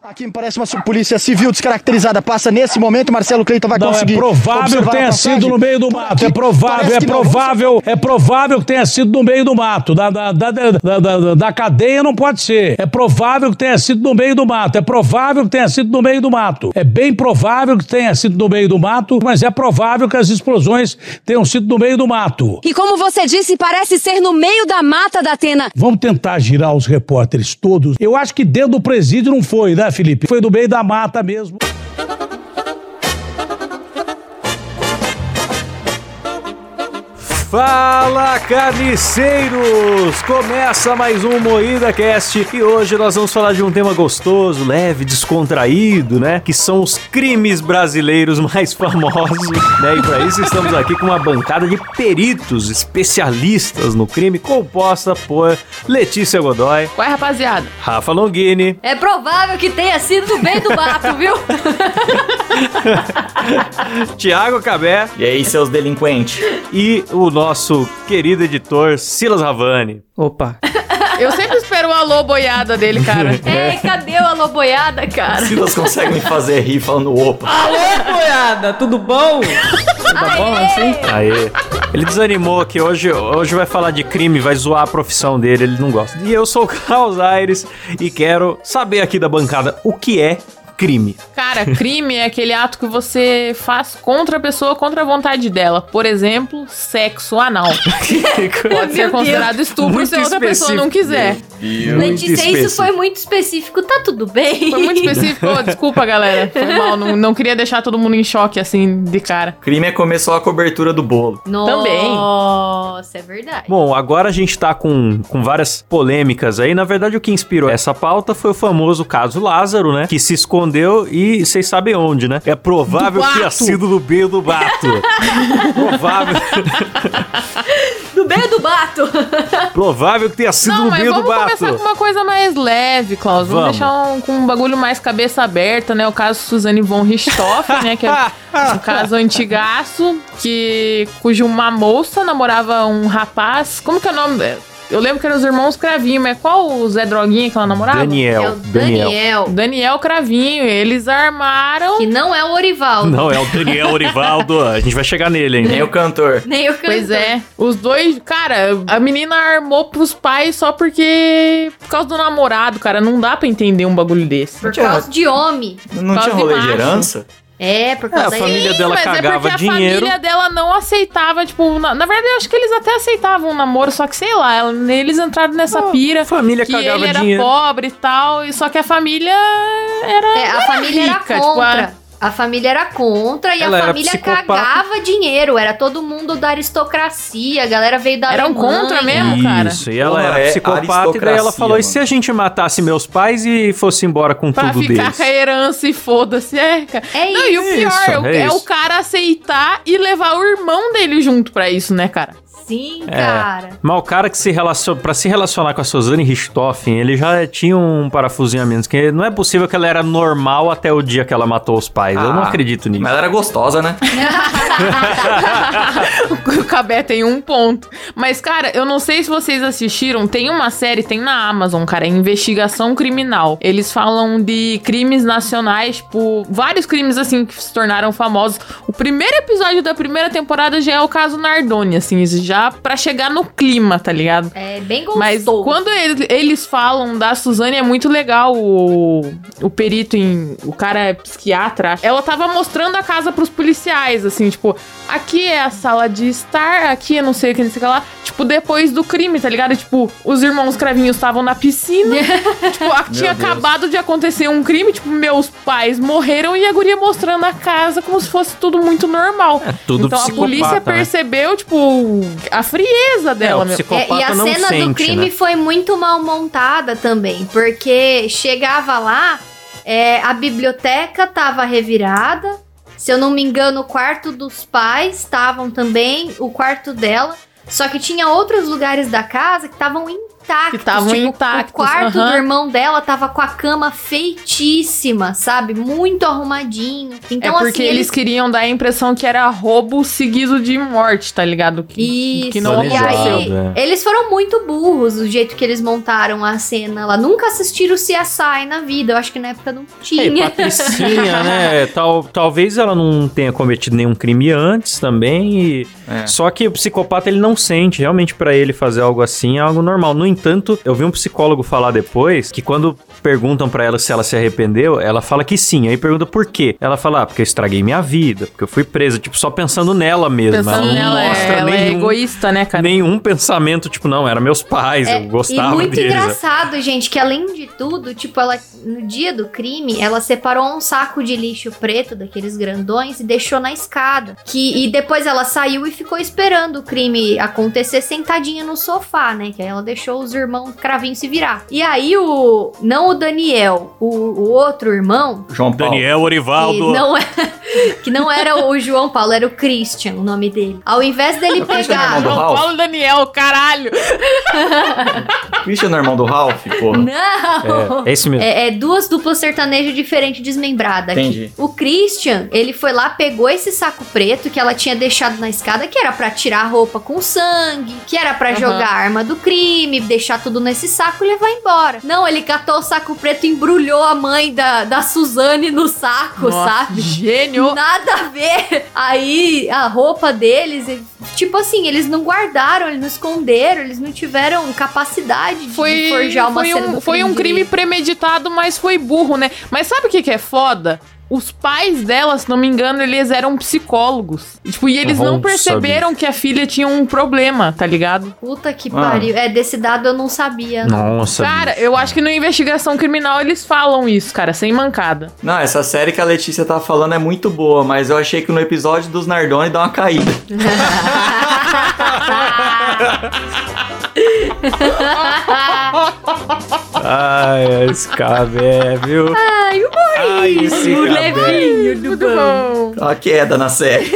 Aqui me parece uma polícia civil descaracterizada. Passa nesse momento, Marcelo Cleiton vai Não, conseguir. é provável que tenha sido no meio do mato. É provável, é provável, é provável que tenha sido no meio do mato. Da, da, da, da, da, da cadeia não pode ser. É provável que tenha sido no meio do mato. É provável que tenha sido no meio do mato. É bem provável que tenha sido no meio do mato, mas é provável que as explosões tenham sido no meio do mato. E como você disse, parece ser no meio da mata da Atena. Vamos tentar girar os repórteres todos. Eu acho que dentro do presídio não foi, né, Felipe? Foi no meio da mata mesmo. Fala carniceiros! Começa mais um Moída Cast e hoje nós vamos falar de um tema gostoso, leve, descontraído, né? Que são os crimes brasileiros mais famosos, né? E para isso estamos aqui com uma bancada de peritos, especialistas no crime, composta por Letícia Godoy. Ué, rapaziada. Rafa Longini. É provável que tenha sido no meio do mato, viu? Tiago Cabé. E aí, seus delinquentes? E o nosso querido editor Silas Ravani. Opa. Eu sempre espero o alô boiada dele, cara. É, cadê o alô boiada, cara? Silas consegue me fazer rir falando opa. Alô, boiada, tudo bom? Tudo bom assim? Aê. Ele desanimou que hoje, hoje vai falar de crime, vai zoar a profissão dele, ele não gosta. E eu sou o Carlos Aires e quero saber aqui da bancada o que é crime. Cara, crime é aquele ato que você faz contra a pessoa, contra a vontade dela. Por exemplo, sexo anal. Pode ser considerado estupro Muito se a outra pessoa não quiser. Letícia, isso foi muito específico, tá tudo bem? Foi muito específico. Ô, desculpa, galera. Foi mal. Não, não queria deixar todo mundo em choque assim, de cara. Crime é comer só a cobertura do bolo. Também. Nossa, é verdade. Bom, agora a gente tá com, com várias polêmicas aí. Na verdade, o que inspirou essa pauta foi o famoso caso Lázaro, né? Que se escondeu e vocês sabem onde, né? É provável que tenha sido no meio do bato. provável, Do meio do bato. provável que tenha sido Não, no meio do vamos bato. começar com uma coisa mais leve, Klaus. Vamos, Vamos. deixar um, com um bagulho mais cabeça aberta, né? O caso Suzane von Richthofen, né? Que é um caso antigaço, que, cujo uma moça namorava um rapaz. Como que é o nome? Eu lembro que eram os irmãos Cravinho, mas qual o Zé Droguinha que ela namorava? Daniel. É o Daniel. Daniel Cravinho. Eles armaram. Que não é o Orivaldo. Não, é o Daniel Orivaldo. A gente vai chegar nele ainda. Nem o cantor. Nem o cantor. Pois é, os dois, cara, a menina armou pros pais só porque. Por causa do namorado, cara. Não dá pra entender um bagulho desse. Por causa de homem. Não tinha de rolê de macho. herança? É, por causa a família Ih, dela mas é cagava porque a dinheiro. família dela não aceitava, tipo, na, na verdade eu acho que eles até aceitavam um namoro, só que sei lá, ela- eles entraram nessa pira. a família que cagava ele era dinheiro. pobre e tal, e só que a família era. É, a era família era rica, tipo, contra. A família era contra e Ela a família cagava dinheiro. Era todo mundo da aristocracia. A galera veio da Eram Alemanha. contra mesmo, cara. Isso, e ela Porra, era é psicopata, e daí ela falou: e mano. se a gente matasse meus pais e fosse embora com Pra tudo ficar deles? com a herança e foda-se, é, cara. É Não, e o isso, pior é, o- é é o isso. cara aceitar e levar o irmão dele junto pra isso, né, cara? Sim, É. cara. Mas o cara que se relaciona, pra se relacionar com a Suzane Richthofen, ele já tinha um parafusinho a menos, que não é possível que ela era normal até o dia que ela matou os pais. Eu não Ah, acredito nisso. Mas ela era gostosa, né? o Cabé tem um ponto. Mas, cara, eu não sei se vocês assistiram. Tem uma série, tem na Amazon, cara, é Investigação Criminal. Eles falam de crimes nacionais, tipo, vários crimes, assim, que se tornaram famosos. O primeiro episódio da primeira temporada já é o caso Nardoni, assim, já pra chegar no clima, tá ligado? É bem gostoso. Mas quando eles, eles falam da Suzane, é muito legal o, o perito em. O cara é psiquiatra. Ela tava mostrando a casa pros policiais, assim, tipo, aqui é a sala de estar, aqui é não sei o que, não sei o que lá. Tipo, depois do crime, tá ligado? Tipo, os irmãos cravinhos estavam na piscina. tipo, a- tinha Deus. acabado de acontecer um crime, tipo, meus pais morreram e a guria mostrando a casa como se fosse tudo muito normal. É tudo então a polícia né? percebeu, tipo, a frieza dela, o meu. É, e a não cena sente, do crime né? foi muito mal montada também, porque chegava lá, é, a biblioteca tava revirada, se eu não me engano, o quarto dos pais estavam também, o quarto dela, só que tinha outros lugares da casa que estavam intactos. Que tavam tipo, intactos, O quarto aham. do irmão dela tava com a cama feitíssima, sabe? Muito arrumadinho. Então, é porque assim, eles queriam dar a impressão que era roubo seguido de morte, tá ligado? Que, Isso, que não e aí é. eles foram muito burros do jeito que eles montaram a cena lá. Nunca assistiram o CSI na vida, eu acho que na época não É, tinha. Patricinha, né? Tal, talvez ela não tenha cometido nenhum crime antes também. e- É. Só que o psicopata ele não sente. Realmente, pra ele fazer algo assim é algo normal. No entanto, eu vi um psicólogo falar depois que quando perguntam pra ela se ela se arrependeu, ela fala que sim. Aí pergunta por quê. Ela fala, ah, porque eu estraguei minha vida, porque eu fui presa. Tipo, só pensando nela mesmo. Pensando ela não nela, é, mostra ela é nenhum, egoísta, né, cara? nenhum pensamento, tipo, não, eram meus pais, É, eu gostava e muito deles. engraçado, gente, que além de tudo, tipo, ela no dia do crime, ela separou um saco de lixo preto daqueles grandões e deixou na escada. Que e depois ela saiu e ficou esperando o crime acontecer sentadinha no sofá, né? Que aí ela deixou os irmãos cravinhos se virar. E aí o não o Daniel, o, o outro irmão, João Paulo. Daniel que Orivaldo. não, é, que não era o João Paulo, era o Christian, o nome dele. Ao invés dele é pegar. do João Ralph? Paulo Daniel, caralho! Christian é irmão do Ralph, porra. Não! É, é esse mesmo. É, é duas duplas sertanejas diferentes desmembradas. aqui. Entendi. O Christian, ele foi lá, pegou esse saco preto que ela tinha deixado na escada, que era pra tirar a roupa com sangue, que era pra Aham. jogar a arma do crime, deixar tudo nesse saco e levar embora. Não, ele catou o saco preto e embrulhou a mãe da, da Suzane no saco, Nossa, sabe? Gênio! Nada a ver. Aí a roupa deles, tipo assim, eles não guardaram, eles não esconderam, eles não tiveram capacidade de Foi, forjar uma foi cena um, foi um crime premeditado, mas foi burro, né? Mas sabe o que, que é foda? Os pais dela, se não me engano, eles eram psicólogos. E, Tipo, e eles não perceberam que a filha tinha um problema, tá ligado? Puta que Ah. pariu. É, desse dado eu não sabia. não. Nossa, Cara, bicho. eu acho que na investigação criminal eles falam isso, cara, sem mancada. Não, essa série que a Letícia tá falando é muito boa, mas eu achei que no episódio dos Nardoni dá uma caída. Ai, esse cabé, viu? Ai, o Ai, esse o levinho do Tudo bom. bom. Uma queda na série.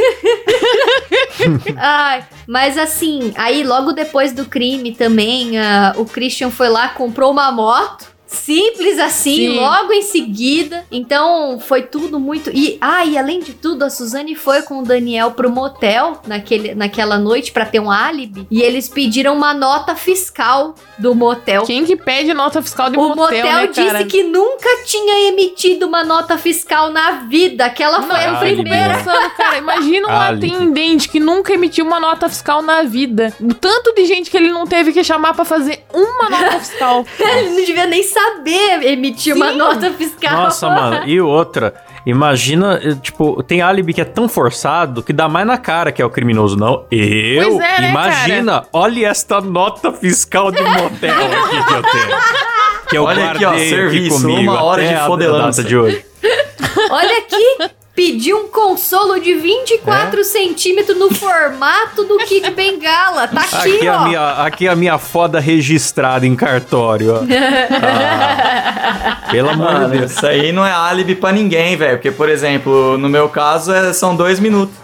Ai, mas assim, aí logo depois do crime também, ah, o Christian foi lá, comprou uma moto. Simples assim, Sim. logo em seguida. Então foi tudo muito. E, ah, e além de tudo, a Suzane foi com o Daniel pro motel naquele, naquela noite pra ter um álibi. E eles pediram uma nota fiscal do motel. Quem que pede nota fiscal de O motel, motel, né, disse cara? que nunca tinha emitido uma nota fiscal na vida. Aquela foi a primeira. cara, imagina um Álibi. atendente que nunca emitiu uma nota fiscal na vida. O tanto de gente que ele não teve que chamar pra fazer uma nota fiscal. Ele não devia nem saber emitir uma nota fiscal. Nossa, mano. E outra, imagina, eh, tipo, tem álibi que é tão forçado que dá mais na cara que é o criminoso, não. Eu? Pois é, né, imagina, olha esta nota fiscal de motel aqui que eu tenho. Que eu Olha aqui, ó, guardei serviço, comigo uma hora até de a fodelança. data de hoje. Olha aqui. Pediu um consolo de 24 É? centímetros no formato do Kid Bengala. Tá aqui, Aqui é ó. a minha, aqui é a minha foda registrada em cartório, ó. Ah, pelo amor de Mano, Deus. isso aí não é álibi pra ninguém, velho. Porque, por exemplo, no meu caso é- são dois minutos.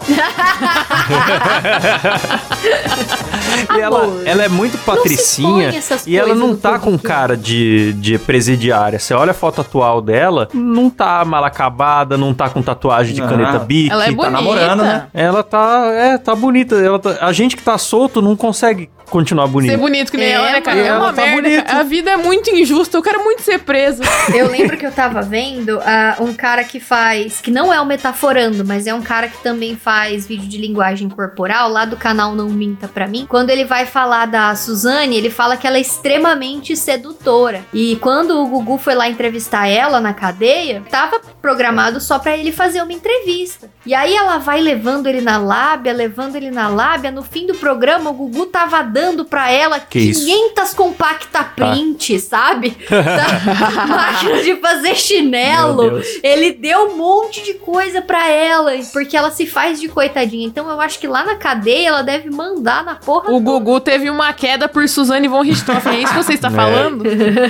E ela, ela é muito patricinha e ela não tá com cara de, de presidiária. Você olha a foto atual dela, não tá mal acabada, não tá com tatuagem de Não. caneta bique. Ela é bonita. namorando, né? Ela tá, é, tá bonita. Ela tá- a gente que tá solto não consegue continuar Ser bonito. bonito que nem É, ela, né, cara? mano. É uma Ela tá merda. bonita. cara. A vida é muito injusta. Eu quero muito ser presa. Eu lembro que eu tava vendo ah, um cara que faz, que não é o Metaforando, mas é um cara que também faz vídeo de linguagem corporal, lá do canal Não Minta Pra Mim. Quando ele vai falar da Suzane, ele fala que ela é extremamente sedutora. E quando o Gugu foi lá entrevistar ela na cadeia, tava programado só pra ele fazer uma entrevista. E aí ela vai levando ele na lábia, levando ele na lábia. No fim do programa, o Gugu tava dando pra ela Que isso? 500 compacta print, sabe? Da máquina de fazer chinelo. Ele deu um monte de coisa pra ela, porque ela se faz de coitadinha. Então eu acho que lá na cadeia ela deve mandar na porra. O Gugu teve uma queda por Suzane von Richthofen. É isso que você está É. falando?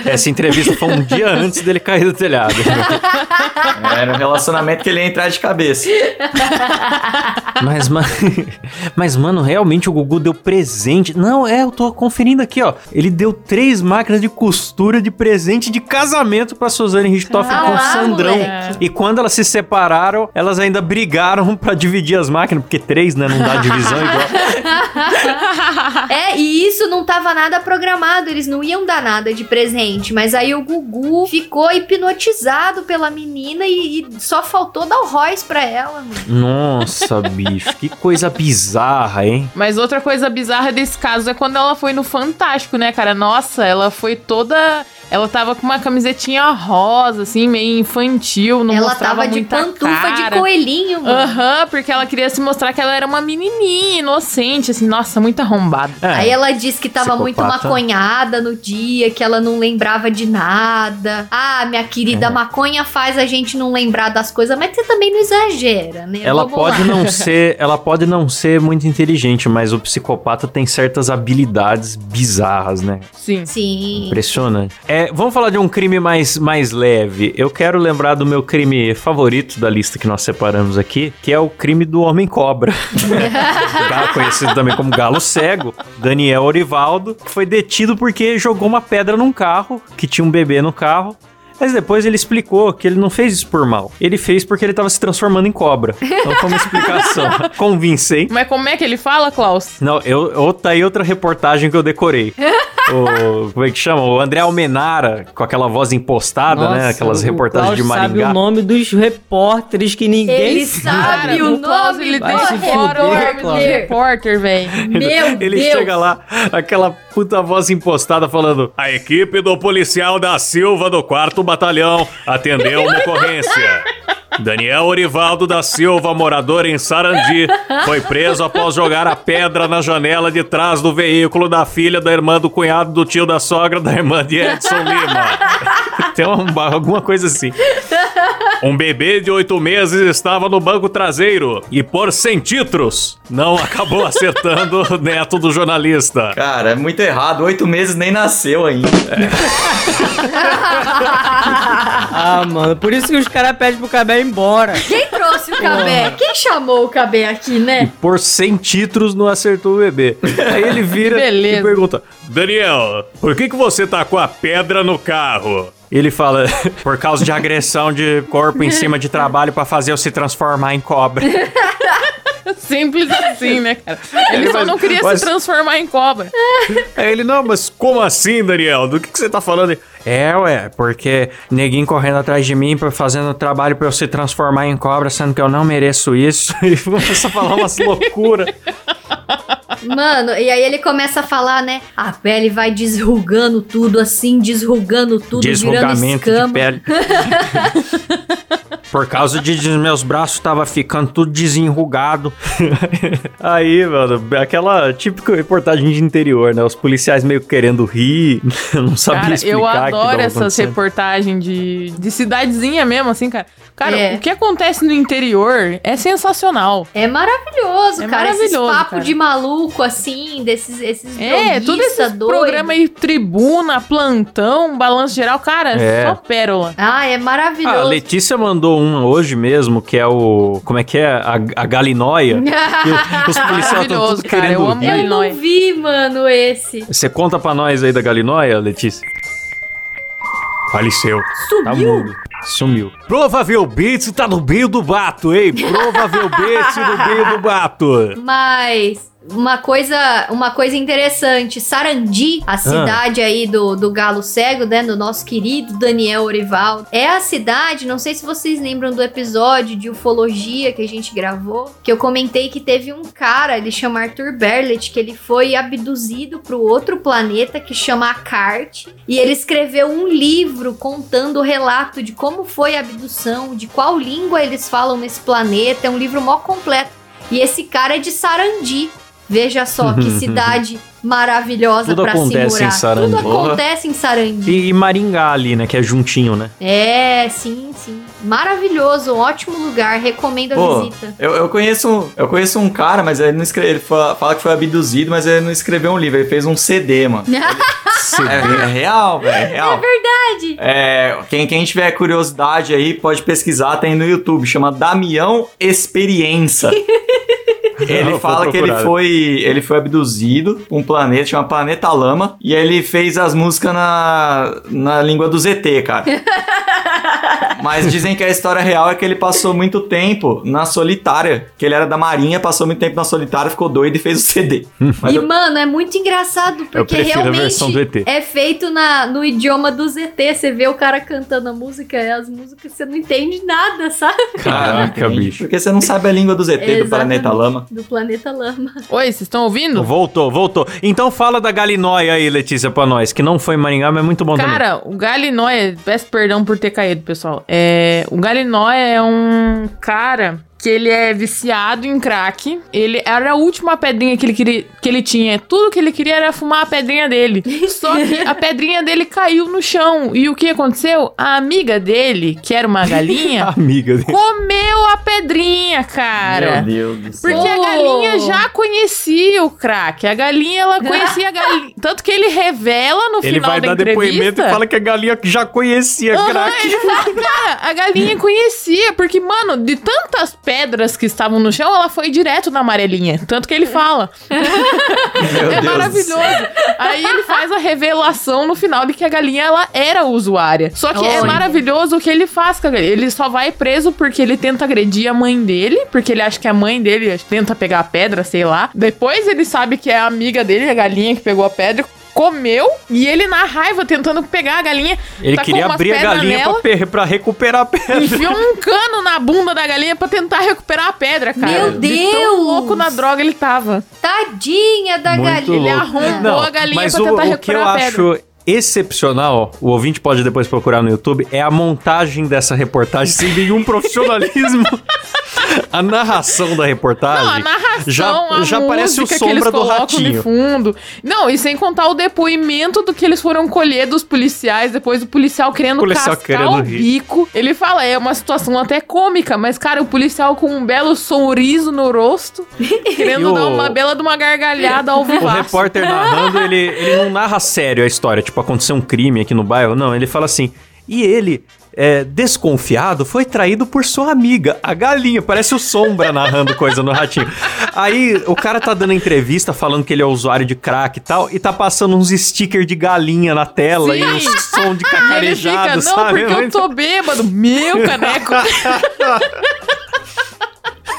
Essa entrevista foi um dia antes dele cair do telhado. Era um relacionamento que ele ia entrar mais de cabeça. Mas, ma- mas, mano, realmente o Gugu deu presente. Não, é, eu tô conferindo aqui, ó. Ele deu três máquinas de costura de presente de casamento pra Suzane Richthofen com o Sandrão. moleque. E quando elas se separaram, elas ainda brigaram pra dividir as máquinas, porque três, né? Não dá divisão igual. É, e isso não tava nada programado, eles não iam dar nada de presente. Mas aí o Gugu ficou hipnotizado pela menina e, e só faltou dar o Royce pra ela, mano. Nossa, bicho, que coisa bizarra, hein? Mas outra coisa bizarra desse caso é quando ela foi no Fantástico, né, cara? Nossa, ela foi toda. Ela tava com uma camisetinha rosa, assim, meio infantil, não ela mostrava tava de pantufa de cara. coelhinho, mano. Aham, porque ela queria se mostrar que ela era uma menininha, inocente, assim, nossa, muito arrombada. É, Aí ela disse que tava muito Psicopata. maconhada no dia, que ela não lembrava de nada. Ah, minha querida, É. maconha faz a gente não lembrar das coisas, mas você também não exagera, né? Ela Vamos pode lá. não ser, ela pode não ser muito inteligente, mas o psicopata tem certas habilidades bizarras, né? Sim. Sim. Impressionante. É, vamos falar de um crime mais, mais leve. Eu quero lembrar do meu crime favorito da lista que nós separamos aqui, que é o crime do homem cobra. Galo- conhecido também como galo cego, Daniel Orivaldo, que foi detido porque jogou uma pedra num carro, que tinha um bebê no carro. Mas depois ele explicou que ele não fez isso por mal. Ele fez porque ele tava se transformando em cobra. Então foi uma explicação convincente. Mas como é que ele fala, Klaus? Não, eu, eu, tá aí outra reportagem que eu decorei. o, como é que chama? O André Almenara, com aquela voz impostada, né? Aquelas o reportagens de Klaus sabe Maringá. o nome dos repórteres que ninguém Ele sabe. o nome ele do repórter, velho. Meu Ele Deus. chega lá, aquela puta voz impostada falando: A equipe do policial da Silva do 4 Batalhão atendeu uma ocorrência. Daniel Orivaldo da Silva, morador em Sarandi, foi preso após jogar a pedra na janela de trás do veículo da filha da irmã do cunhado do tio da sogra da irmã de Edson Lima. Tem uma- alguma coisa assim. Um bebê de oito meses estava no banco traseiro e, por centímetros, não acabou acertando o neto do jornalista. Cara, é muito errado. Oito meses nem nasceu ainda. Ah, mano, por isso que os caras pedem pro Cabé ir embora. Quem trouxe o Cabé? Quem chamou o Cabé aqui, né? Por centímetros não acertou o bebê. Aí ele vira e pergunta: Daniel, por que, que você tá com a pedra no carro? Ele fala, por causa de agressão de corpo em cima de trabalho pra fazer eu se transformar em cobra. Simples assim, né, cara? Ele só Mas- não queria mas- se transformar em cobra. Aí ele, não, mas como assim, Daniel? Do que, que você tá falando? É, ué, porque neguinho correndo atrás de mim, fazendo trabalho pra eu se transformar em cobra, sendo que eu não mereço isso. E começa a falar umas loucuras. Mano, e aí ele começa a falar, né? A pele vai desrugando tudo assim, desrugando tudo, virando Desrugamento de escama. pele. Por causa de, de meus braços tava ficando tudo desenrugado. Aí, mano, aquela típica reportagem de interior, né? Os policiais meio querendo rir, não sabia Cara, explicar eu adoro essas reportagens de, de cidadezinha mesmo, assim, cara. Cara, É. o que acontece no interior é sensacional. É maravilhoso, É cara. esses maravilhoso, papos cara. de maluco, assim, desses esses É, tudo esse doido. programa aí, tribuna, plantão, balanço geral, cara, É. só pérola. Ah, é Ah, a maravilhoso. Letícia mandou um hoje mesmo, que é o. Como é que é? A, a galinóia. Os policiais estão Maravilhoso, tudo cara, querendo eu amo. Eu não vi, mano, esse. Você conta pra nós aí da galinóia, Letícia? Faleceu. Tá mudo. Sumiu. Provavelmente tá no meio do mato, hein? Provavelmente no meio do mato. Mas uma coisa, uma coisa interessante, Sarandi, Ah. a cidade aí do, do galo cego, né, do nosso querido Daniel Orivaldo, é a cidade, não sei se vocês lembram do episódio de ufologia que a gente gravou, que eu comentei que teve um cara, ele chama Arthur Berlet, que ele foi abduzido para outro planeta que chama Akart, e ele escreveu um livro contando o relato de como foi a abdução, de qual língua eles falam nesse planeta, é um livro mó completo. E esse cara é de Sarandi. Veja só que cidade maravilhosa Tudo pra se acontece morar. em Sarandi. Tudo acontece em Sarandi. E, e Maringá ali, né? Que é juntinho, né? É, sim, sim. Maravilhoso, um ótimo lugar. Recomendo a Pô, visita. eu, eu, conheço, um- eu conheço um cara, mas ele não escreve. Ele fa- fala que foi abduzido, mas ele não escreveu um livro, ele fez um CD, mano. É, é real, velho. É real. Verdade. É, quem, quem tiver curiosidade aí, pode pesquisar, tem no YouTube, chama Damião Experiência. Ele fala que ele foi, ele foi abduzido um planeta, chama Planeta Lama, e ele fez as músicas na, na língua do ZT, cara. Mas dizem que a história real é que ele passou muito tempo na solitária, que ele era da marinha, passou muito tempo na solitária, ficou doido e fez o CD. Mas E, eu- mano, é muito engraçado, porque realmente é feito na, no idioma do ZT. Você vê o cara cantando a música, e as músicas você não entende nada, sabe? Caraca, bicho. Porque você não sabe a língua do ZT, do. Planeta Lama. Do planeta Lama. Oi, vocês estão ouvindo? Voltou, voltou. Então fala da Galinóia aí, Letícia, pra nós, que não foi em Maringá, mas é muito bom também. Cara, o Galinóia, peço perdão por ter caído, pessoal. É, o Galinóia é um cara que ele é viciado em crack. Ele era a última pedrinha que ele queria, que ele tinha. Tudo que ele queria era fumar a pedrinha dele. Só que a pedrinha dele caiu no chão. E o que aconteceu? A amiga dele, que era uma galinha, Amiga dele. comeu a pedrinha, cara. Meu Deus do céu. Porque a Oh. galinha já conhecia o crack. A galinha, ela conhecia a galinha. Tanto que ele revela no Ele final vai da dar entrevista. depoimento e fala que a galinha já conhecia Aham, crack. ele fala, cara, a galinha conhecia, porque, mano, de tantas pedras que estavam no chão, ela foi direto na amarelinha. Tanto que ele fala. Meu é Deus maravilhoso. Aí ele faz a revelação no final de que a galinha, ela era usuária. Só que é Olha. maravilhoso o que ele faz com a galinha. Ele só vai preso porque ele tenta agredir a mãe dele, porque ele acha que a mãe dele tenta pegar a pedra, sei lá. Depois ele sabe que é a amiga dele, a galinha que pegou a pedra, comeu, e ele na raiva tentando pegar a galinha. Ele queria abrir a galinha pra, nela, pra recuperar a pedra. Enfiou um cano na bunda da galinha pra tentar recuperar a pedra, cara. Meu De tão Deus! louco na droga ele tava. Tadinha da Muito galinha. Ele louco. arrombou a galinha pra o, tentar o que eu recuperar a pedra. acho excepcional, o ouvinte pode depois procurar no YouTube, é a montagem dessa reportagem sem nenhum profissionalismo. a narração da reportagem Não, a narração, já, a já parece o música que eles sombra do ratinho. de fundo. Não, e sem contar o depoimento do que eles foram colher dos policiais, depois do policial querendo Policial cascar querendo o rir. bico. Ele fala, é uma situação até cômica, mas, cara, o policial com um belo sorriso no rosto, querendo o- dar uma bela de uma gargalhada ao O vivo. repórter narrando, ele, ele não narra sério a história, tipo, aconteceu um crime aqui no bairro. Não, ele fala assim, e ele, é, desconfiado, foi traído por sua amiga, a galinha. Parece o Sombra narrando coisa no ratinho. Aí o cara tá dando entrevista falando que ele é usuário de crack e tal, e tá passando uns stickers de galinha na tela e uns som de E ele fica, cacarejado, não, sabe? porque eu tô bêbado. Meu caneco.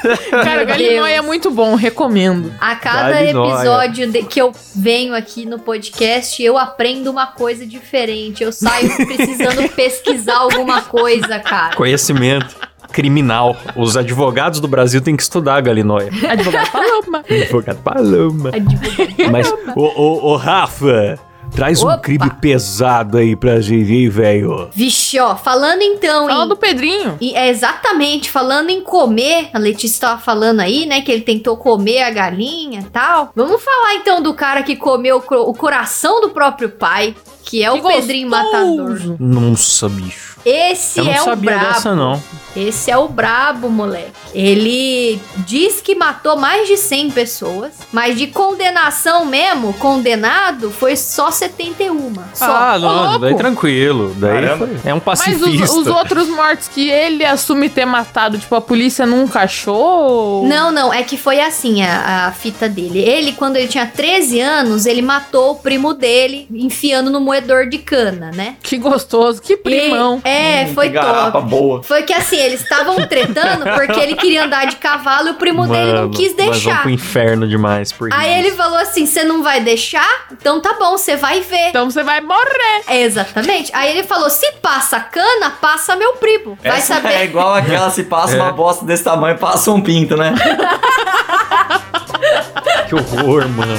Cara, o Galinóia é muito bom, recomendo. A cada Galinóia. episódio de- que eu venho aqui no podcast, eu aprendo uma coisa diferente. Eu saio precisando pesquisar alguma coisa, cara. Conhecimento criminal. Os advogados do Brasil têm que estudar a Galinóia. Advogado Paloma. Advogado Paloma. Advogado. Mas, ô, ô, ô, Rafa, traz um Opa. crime pesado aí pra gente, hein, velho? Vixe, ó, falando então Fala em do Pedrinho. E é exatamente, falando em comer, a Letícia tava falando aí, né, que ele tentou comer a galinha e tal. Vamos falar então do cara que comeu o o coração do próprio pai, que é o Que Pedrinho gostoso. Matador. Nossa, bicho. Esse Eu não é o sabia brabo. dessa, não. Esse é o brabo, moleque. Ele diz que matou mais de 100 pessoas, mas de condenação mesmo, condenado, foi só 71. Só. Ah, não, daí tranquilo. Daí é um Mas pacifista. os, os outros mortos que ele assume ter matado, tipo, a polícia nunca achou? Não, não, é que foi assim a, a fita dele. Ele, quando ele tinha 13 anos, ele matou o primo dele, enfiando no moedor de cana, né? Que gostoso, que primão. E- é, Hum, foi que garapa top. boa. Foi que assim, eles estavam tretando porque ele queria andar de cavalo e o primo dele não Mano, quis deixar. pro inferno demais. Por Aí ele falou assim: você não vai deixar? Então tá bom, você vai ver. Então você vai morrer. É, Exatamente. Aí ele falou: se passa cana, passa meu primo. Vai Essa saber. é igual aquela se passa uma bosta desse tamanho, passa um pinto, né? Que horror, mano.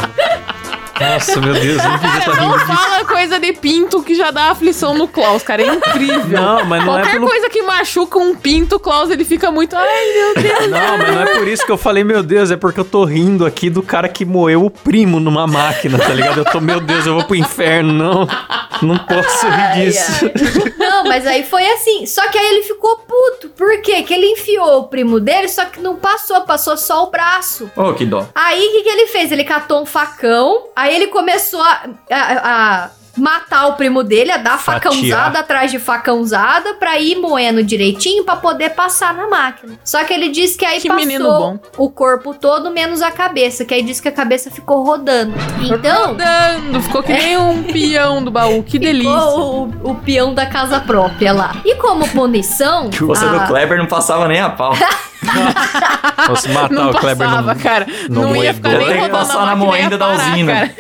Nossa, meu Deus, eu não podia estar Cara, não rindo disso. fala coisa de pinto que já dá aflição no Klaus, cara. É incrível. Não, mas não é Qualquer pelo- coisa que machuca um pinto, o Klaus ele fica muito. Ai, meu Deus. Não, mas não é por isso que eu falei, meu Deus, é porque eu tô rindo aqui do cara que moeu o primo numa máquina, tá ligado? Eu tô, meu Deus, eu vou pro inferno, não. Não posso rir disso. Não, mas aí foi assim. Só que aí ele ficou puto. Por quê? Que ele enfiou o primo dele, só que não passou, passou só o braço. Ô, que dó. Aí o que, que ele fez? Ele catou um facão, aí ele começou a, a- a matar o primo dele, a dar Fatiar. facãozada atrás de facãozada pra ir moendo direitinho pra poder passar na máquina. Só que ele disse que aí Que passou o corpo todo menos a cabeça, que aí disse que a cabeça ficou rodando. Então, Rodando, ficou que nem um peão do baú. Que delícia. ficou o, o peão da casa própria lá. E como punição, Você a- do Kleber não passava nem a pau. Fosse matar Não o Kleber passava, no... cara. no Não ia ficar nem que rodando passar a na moenda da usina.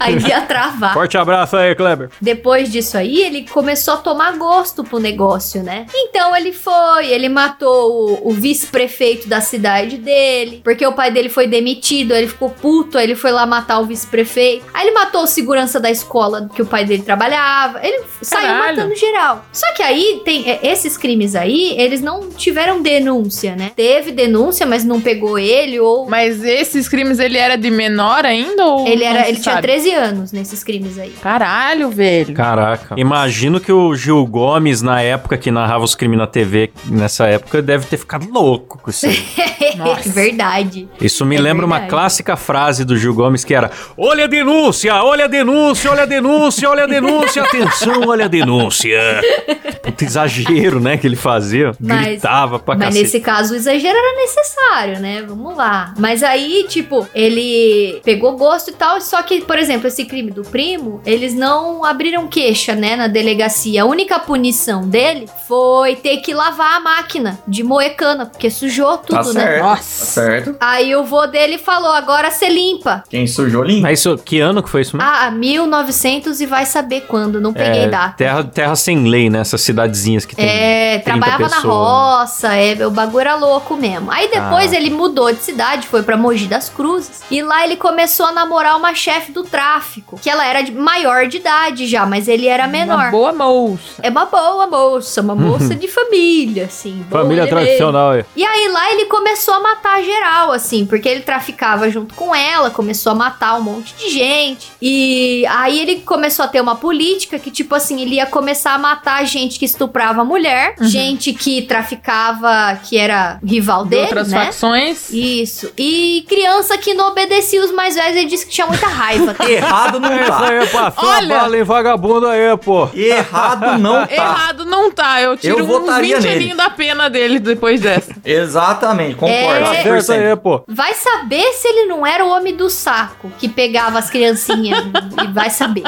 aí ia travar. Forte abraço aí, Kleber. Depois disso aí, ele começou a tomar gosto pro negócio, né? Então ele foi, ele matou o, o vice-prefeito da cidade dele, porque o pai dele foi demitido, aí ele ficou puto, aí ele foi lá matar o vice-prefeito. Aí ele matou o segurança da escola que o pai dele trabalhava. Ele saiu Caralho. matando geral. Só que aí tem é, esses crimes aí, eles não tiveram denúncia, né? Teve denúncia, mas não pegou ele ou Mas esses crimes, ele era de menor ainda? Ou ele era, ele tinha sabe? 13 anos nesses crimes aí. Caralho, velho. Caraca. Imagino que o Gil Gomes, na época que narrava os crimes na TV, nessa época, deve ter ficado louco com isso. Nossa. Verdade. Isso me É lembra uma verdade. clássica frase do Gil Gomes que era: Olha a denúncia, olha a denúncia, olha a denúncia, olha a denúncia, atenção, olha a denúncia. Puta exagero, né, que ele fazia. Mas- Gritava pra Mas cacete. nesse caso o exagero era necessário, né? Vamos lá. Mas aí, tipo, ele pegou gosto e tal. Só que, por exemplo, esse crime do primo, eles não abriram queixa, né, na delegacia. A única punição dele foi ter que lavar a máquina de moer cana, porque sujou tudo, Tá né? certo. Nossa. Tá certo. Aí o vô dele falou: agora você limpa. Quem sujou limpa. Mas isso, que ano que foi isso mesmo? Ah, 1900 e vai saber quando. Não peguei É, data. terra, terra sem lei, né? Essas cidadezinhas que tem. É, 30 trabalhava na pessoas. Roça, é, o bagulho era louco mesmo. Aí depois Ah. ele mudou de cidade, foi pra Mogi das Cruzes. E lá ele começou a namorar uma chefe do tráfico, que ela era de maior de idade já, mas ele era Uma menor. boa moça. É uma boa moça, uma moça de família, assim. Família tradicional, é. E aí lá ele começou a matar geral, assim, porque ele traficava junto com ela, começou a matar um monte de gente. E aí ele começou a ter uma política que, tipo assim, ele ia começar a matar gente que estuprava mulher, gente que traficava, que era rival De dele, outras né? facções. Isso. E criança que não obedecia os mais velhos, ele disse que tinha muita raiva. Errado não tá. aí, passou Olha- a bala em vagabundo aí, pô. Errado não tá. Errado não tá. Eu tiro Eu uns votaria 20 nele. aninhos da pena dele depois dessa. Exatamente, concordo. É. Aí, 100%. pô. Vai saber se ele não era o homem do saco que pegava as criancinhas e vai saber.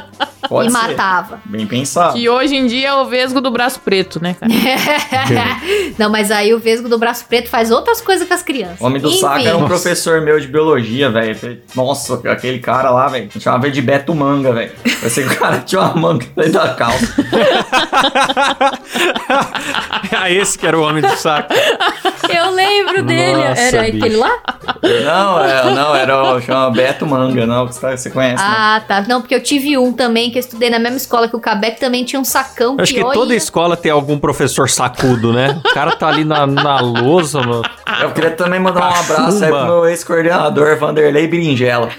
Pode e ser. matava. Bem pensado. Que hoje em dia é o vesgo do braço preto, né, cara? Não, mas aí o vesgo do braço preto faz outras coisas com as crianças. Homem do Enfim, saco era um professor meu de biologia, velho. Nossa, aquele cara lá, velho. Chamava ele de Beto Manga, velho. O cara tinha uma manga dentro da calça. ah, esse que era o homem do saco. Eu lembro dele. Nossa, era bicho. aquele lá? Não, é, não, era o chama Beto Manga, não. Você você conhece, né? Ah, tá. Não, porque eu tive um também que eu estudei na mesma escola que o Cabeck também tinha um sacão Acho que olha, toda escola tem algum professor sacudo, né? O cara tá ali na, na lousa, mano. Eu queria também mandar um Cachumba. abraço aí pro meu ex-coordenador, Vanderlei Berinjela.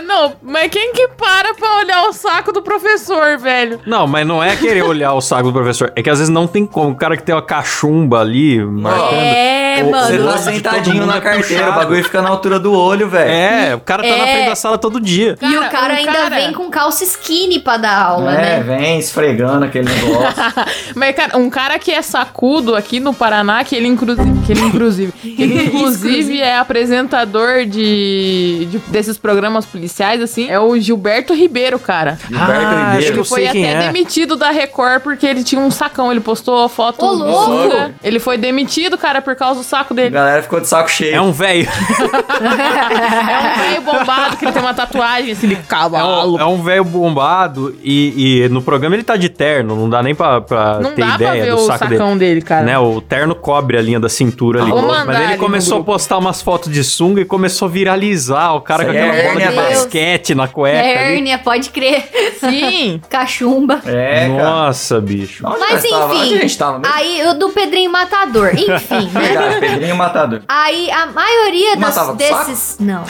Cara, não, mas quem que para pra olhar o saco do professor, velho? Não, mas não é querer olhar o saco do professor. É que às vezes não tem como. O cara que tem uma cachumba ali, marcando. É, Ô, mano. Você tá sentadinho na é carteira, puxado. o bagulho fica na altura do olho, velho. É, o cara tá na É. frente da sala todo dia. E o Cara, cara um ainda cara- vem com calça skinny pra dar aula, É, né? vem esfregando aquele negócio. Mas, cara, um cara que é sacudo aqui no Paraná, que ele, inclusive, que ele inclusive, que ele inclusive é apresentador de, de- desses programas policiais sociais, assim, é o Gilberto Ribeiro, cara. Gilberto Ah, acho que Ribeiro. eu Foi até é. demitido da Record porque ele tinha um sacão. Ele postou a foto Ô, do louco! Sunga. Ele foi demitido, cara, por causa do saco A dele. galera ficou de saco cheio. É um velho. É um velho bombado que ele tem uma tatuagem assim de É cavalo. um, é um velho bombado e, e no programa ele tá de terno, não dá nem pra, pra Não ter dá pra ideia ver do o saco sacão dele. dele, cara. Né, o terno cobre a linha da cintura ali. Mas ele começou a postar umas fotos de sunga e começou a viralizar. O cara com Isso aí aquela é bola de hérnia, basquete na cueca. ali. Hérnia, pode crer. Sim. Cachumba. É, cara. Nossa, bicho. Onde Mas nós tava? Onde a enfim, gente tava mesmo? aí o do Pedrinho Matador. Enfim, né? Verdade, Pedrinho Matador. Aí a maioria das, desses. Não.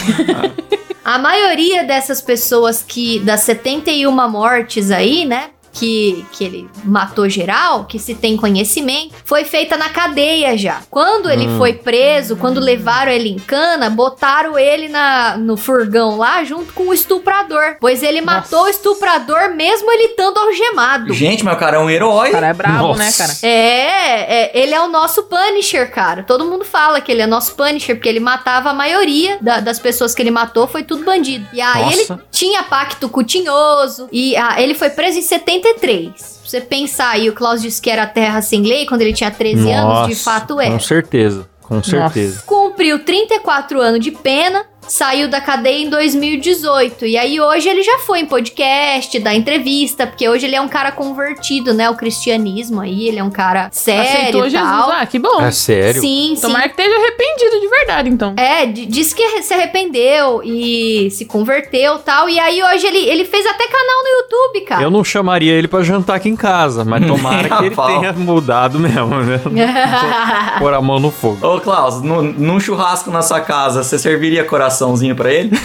A maioria dessas pessoas que. Das 71 mortes aí, né? Que, que ele matou geral, que se tem conhecimento, foi feita na cadeia já. Quando ele foi preso, quando levaram ele em cana, botaram ele na, no furgão lá junto com o estuprador. Pois ele matou o estuprador mesmo ele estando algemado. Gente, mas o cara é um herói. O cara é brabo, né, Nossa. cara? É, é, ele é o nosso Punisher, cara. Todo mundo fala que ele é nosso Punisher, porque ele matava a maioria da- das pessoas que ele matou, foi tudo bandido. E aí Nossa. ele tinha pacto com o Tinhoso, e ah, ele foi preso em 73. Pra você pensar aí, o Klaus disse que era terra sem lei quando ele tinha 13 anos, de fato é. Com certeza, com certeza. Cumpriu 34 anos de pena, saiu da cadeia em 2018. E aí hoje ele já foi em podcast, dá entrevista, porque hoje ele é um cara convertido, né, ao cristianismo aí, ele é um cara sério Aceitou Jesus. Ah, que bom. É sério? Sim, sim. Tomara que esteja arrependido de verdade, então. É, disse que se arrependeu e se converteu tal. E aí hoje ele, ele fez até canal no YouTube, cara. Eu não chamaria ele pra jantar aqui em casa, mas tomara que ele tenha mudado mesmo, né? Pôr a mão no fogo. Ô, Klaus, no- num churrasco na sua casa, você serviria coraçãozinho pra ele?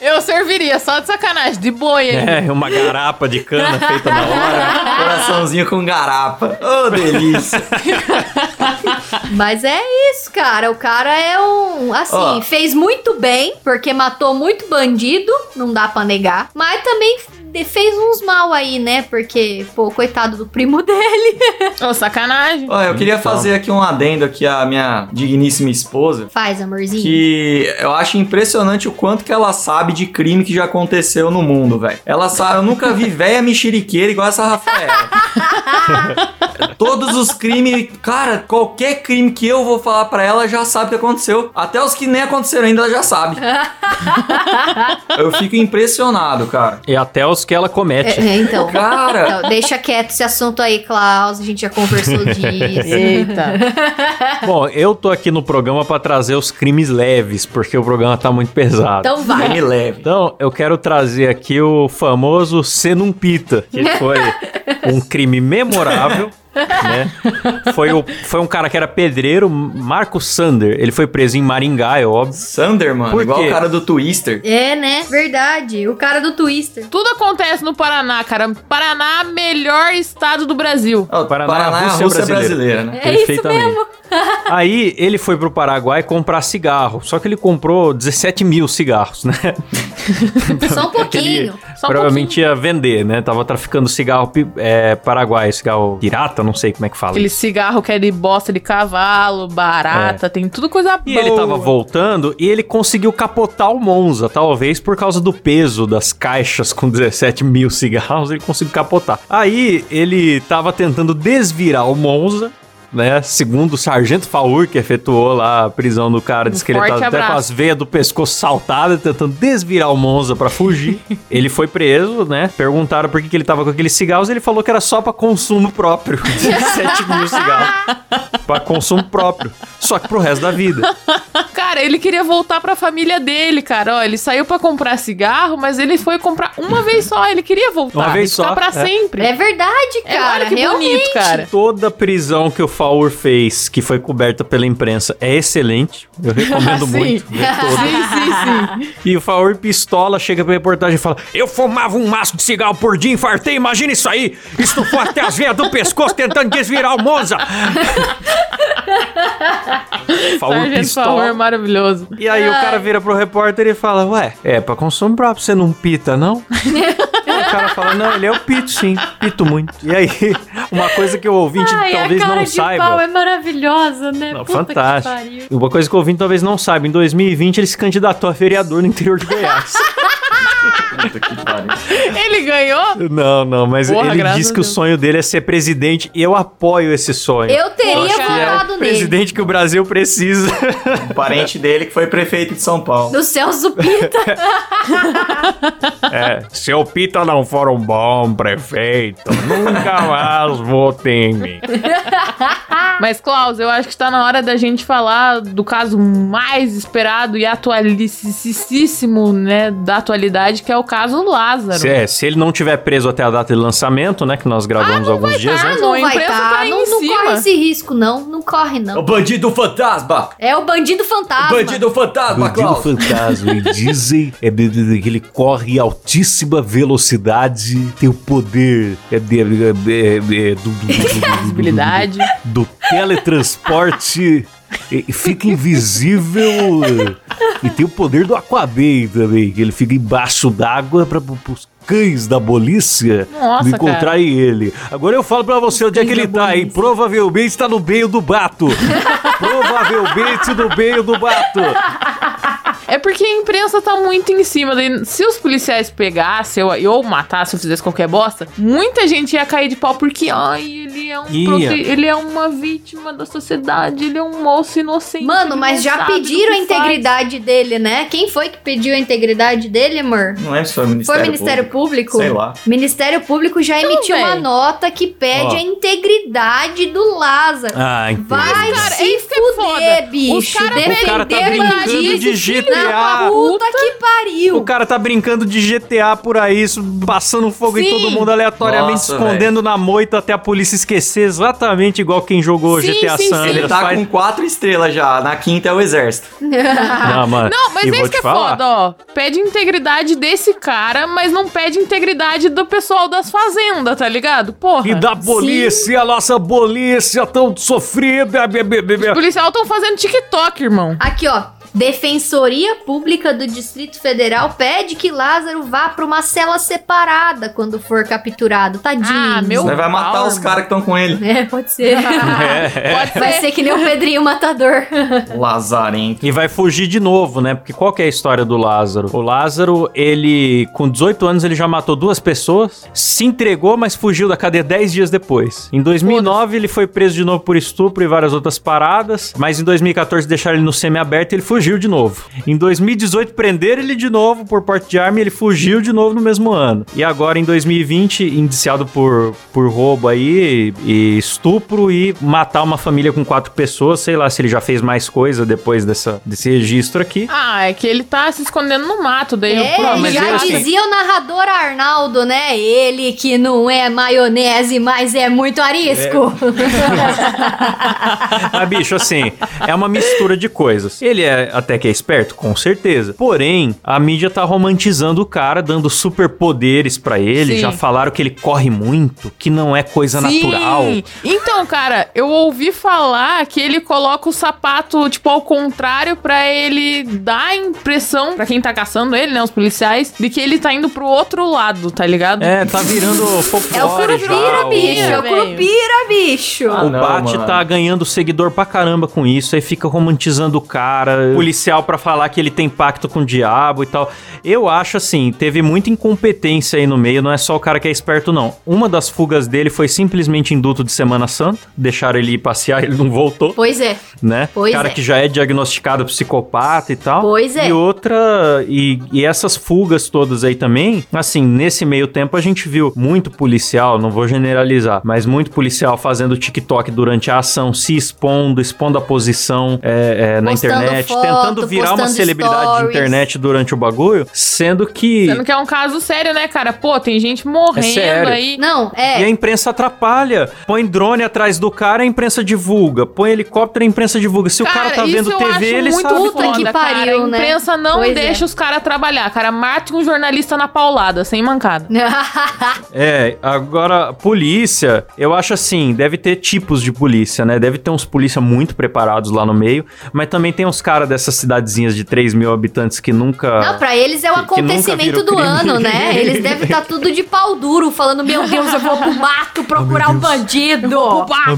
Eu serviria, só de sacanagem, de boi. É, uma garapa de cana feita na hora. Coraçãozinho com garapa. Ô, delícia. Mas é isso, cara. O cara é um. Assim, Ó. fez muito bem, porque matou muito bandido, não dá pra negar. Mas também fez uns mal aí, né? Porque, pô, coitado do primo dele. Ô, sacanagem. Ó, eu queria Então. fazer aqui um adendo aqui à minha digníssima esposa. Faz, amorzinho. Que eu acho impressionante o quanto que ela sabe de crime que já aconteceu no mundo, velho. Ela sabe, eu nunca vi véia mexeriqueira igual essa Rafaela. Todos os crimes, cara, qualquer crime que eu vou falar pra ela já sabe o que aconteceu. Até os que nem aconteceram ainda ela já sabe. eu fico impressionado, cara. E até os que ela comete. É, então. Cara, Então, deixa quieto esse assunto aí, Klaus. A gente já conversou disso. Eita. Bom, eu tô aqui no programa pra trazer os crimes leves, porque o programa tá muito pesado. Então vai. me leve. Então, eu quero trazer aqui o famoso Senumpita, que foi um crime memorável, né? Foi, o, foi um cara que era pedreiro, Marco Sander. Ele foi preso em Maringá, é óbvio. Sander, mano, Por igual quê? o cara do Twister. É, né? Verdade. O cara do Twister. Tudo acontece no Paraná, cara. Paraná, melhor estado do Brasil. Ó, Paraná, Paraná, é a Rússia Rússia brasileira. brasileira, né? É isso mesmo. Aí ele foi pro Paraguai comprar cigarro. Só que ele comprou 17 mil cigarros, né? Só um pouquinho. Só um Provavelmente ia vender, né? Tava traficando cigarro é, paraguai, cigarro pirata, não sei como é que fala. Aquele isso. cigarro que é de bosta de cavalo, barata, tem tudo coisa E boa. ele tava voltando e ele conseguiu capotar o Monza, talvez por causa do peso das caixas com 17 mil cigarros, ele conseguiu capotar. Aí ele tava tentando desvirar o Monza. Né? Segundo o Sargento Faur, que efetuou lá a prisão do cara, disse que ele forte tava até com as veias do pescoço saltadas, tentando desvirar o Monza pra fugir. ele foi preso, né? Perguntaram por que, que ele tava com aqueles cigarros, ele falou que era só pra consumo próprio. 17 mil cigarros. pra consumo próprio. Só que pro resto da vida. Cara, ele queria voltar pra família dele, cara. Ó, ele saiu pra comprar cigarro, mas ele foi comprar uma vez só. Ele queria voltar. Uma vez e ficar só, pra é. sempre. É verdade, É, cara. olha que realmente. bonito, cara. Toda prisão que o Faur fez, que foi coberta pela imprensa, é excelente. Eu recomendo muito ver toda. Sim, sim, sim. E o Faur pistola, chega pra reportagem e fala: Eu fumava um maço de cigarro por dia, infartei, imagina isso aí! Estufou até as veias do pescoço tentando desvirar o Monza! É pistola. maravilhoso. E aí o cara vira pro repórter e fala: Ué, é pra consumo próprio, você não pita, não? Cara fala, não, ele é o Pito, sim, Pito muito. E aí, uma coisa que o ouvinte Ai, talvez a cara não de saiba... pau é maravilhosa, né? Não, Puta que fantástico. pariu. Uma coisa que o ouvinte talvez não saiba, em 2020 ele se candidatou a vereador no interior de Goiás. Puta que pariu. Ele ganhou? não, não, mas Porra, ele diz que o sonho dele é ser presidente e eu apoio esse sonho. Eu teria é votado o nele. presidente que o Brasil precisa. Um parente dele que foi prefeito de São Paulo. Do Celso Pita. É, se o Pita não for um bom prefeito, nunca mais votem em mim. Mas, Klaus, eu acho que tá na hora da gente falar do caso mais esperado e atualicíssimo, né, da atualidade, que é o caso Lázaro. Se, é, se ele não tiver preso até a data de lançamento, né, que nós gravamos alguns dias tá. antes. não vai imprensa tá. tá não, não corre esse risco, não. Não corre, É o não. bandido fantasma! É o bandido fantasma. Bandido fantasma, Bandido Klaus! fantasma, e dizem é, que ele corre em altíssima velocidade, tem o poder é, de- é, é, é, do, do- do- do- do- Visibilidade. do teletransporte, e- e fica invisível é, e tem o poder do Aquaman também, que ele fica embaixo d'água para os cães da polícia Nossa, não encontrarem ele. Agora eu falo pra você onde é que ele tá, hein? Provavelmente está no meio do bato. Provavelmente no meio do bato. É porque a imprensa tá muito em cima. daí se os policiais pegassem ou, ou matassem ou fizessem qualquer bosta, muita gente ia cair de pau porque, ai, ele é um prote- ele é uma vítima da sociedade, ele é um moço inocente. Mano, mas já do pediram a que faz. integridade dele, né? Quem foi que pediu a integridade dele, amor? Não se foi o Foi Ministério o Ministério Público? Sei lá. Ministério Público já emitiu uma velho. nota que pede Ó. a integridade do Lázaro. Ah, entendi. Vai cara, se é é fuder, foda. bicho. Os cara- Defender o cara tá bandido brincando de filho GTA. puta que pariu. O cara tá brincando de GTA por aí, isso, passando fogo em Sim. todo mundo aleatoriamente, Nossa, escondendo na moita até a polícia esquecer, exatamente igual quem jogou Sim, GTA sim, San sim. Ele Andreas. tá Faz- com quatro estrelas já. Na quinta é o exército. Não, mano. Não, mas e é isso que é falar. foda, ó. Pede integridade desse cara, mas não pede integridade do pessoal das fazendas, tá ligado? Porra. E da polícia, a nossa polícia tão sofrida. Os policiais estão fazendo TikTok, irmão. Aqui, ó. Defensoria Pública do Distrito Federal pede que Lázaro vá pra uma cela separada quando for capturado. Tadinho. Ah, meu- Você vai matar pau, os irmão. caras que estão com ele. É, pode ser. Pode Vai ser. ser que nem o Pedrinho Matador. Lazarento. E vai fugir de novo, né? Porque qual que é a história do Lázaro? O Lázaro, ele, com 18 anos, ele já matou duas pessoas, se entregou, mas fugiu da cadeia 10 dias depois. Em 2009, ele foi preso de novo por estupro e várias outras paradas, mas em 2014 deixaram ele no semiaberto e ele fugiu de novo. Em 2018, prenderam ele de novo por porte de arma e ele fugiu de novo no mesmo ano. E agora, em 2020, indiciado por, por roubo aí, e estupro e matar uma família com quatro pessoas, sei lá se ele já fez mais coisa depois dessa, desse registro aqui. Ah, é que ele tá se escondendo no mato, daí É, eu, mas já eu, assim- dizia o narrador Arnaldo, né? Ele que não é maionese, mas é muito arisco. Ah, bicho, assim, é uma mistura de coisas. Ele é até que é esperto, com certeza. Porém, a mídia tá romantizando o cara, dando superpoderes pra ele. Sim. Já falaram que ele corre muito, que não é coisa Sim. natural. Então, cara, eu ouvi falar que ele coloca o sapato, tipo, ao contrário, pra ele dar a impressão, pra quem tá caçando ele, né, os policiais, de que ele tá indo pro outro lado, tá ligado? É, tá virando folclore É o Curupira, bicho. É o. Curupira, bicho. Ah, O não, Bate mano. tá ganhando seguidor pra caramba com isso, aí fica romantizando o cara, policial pra falar que ele tem pacto com o diabo e tal. Eu acho assim, teve muita incompetência aí no meio, não é só o cara que é esperto, não. Uma das fugas dele foi simplesmente induto de Semana Santa, deixaram ele ir passear, ele não voltou, Pois é. né? Pois cara é. que já é diagnosticado psicopata e tal. Pois é. E outra, e, e essas fugas todas aí também, assim, nesse meio tempo a gente viu muito policial, não vou generalizar, mas muito policial fazendo TikTok durante a ação, se expondo, expondo a posição é, é, na internet, foto, tentando virar uma celebridade de stories. internet durante o bagulho, sendo que. Sendo que é um caso sério, né, cara? Pô, tem gente morrendo É sério. aí. Não, E a é. imprensa atrapalha. Põe drone atrás do cara, a imprensa divulga. Põe helicóptero, a imprensa divulga. Se o cara tá isso vendo eu TV, acho ele muito sabe. Puta foda, que cara. pariu, A né? imprensa não Pois deixa é. os caras trabalhar, cara. Mate um jornalista na paulada, sem mancada. É, agora, polícia, eu acho assim, deve ter tipos de polícia, né? Deve ter uns polícia muito preparados lá no meio, mas também tem uns caras dessas cidadezinhas de 3 mil habitantes que nunca. Não, pra eles é o que- que acontecimento virou do crime. ano, né? Eles devem estar tudo de pau duro, falando: Meu Deus, eu vou pro mato procurar um bandido. Eu vou pro mato.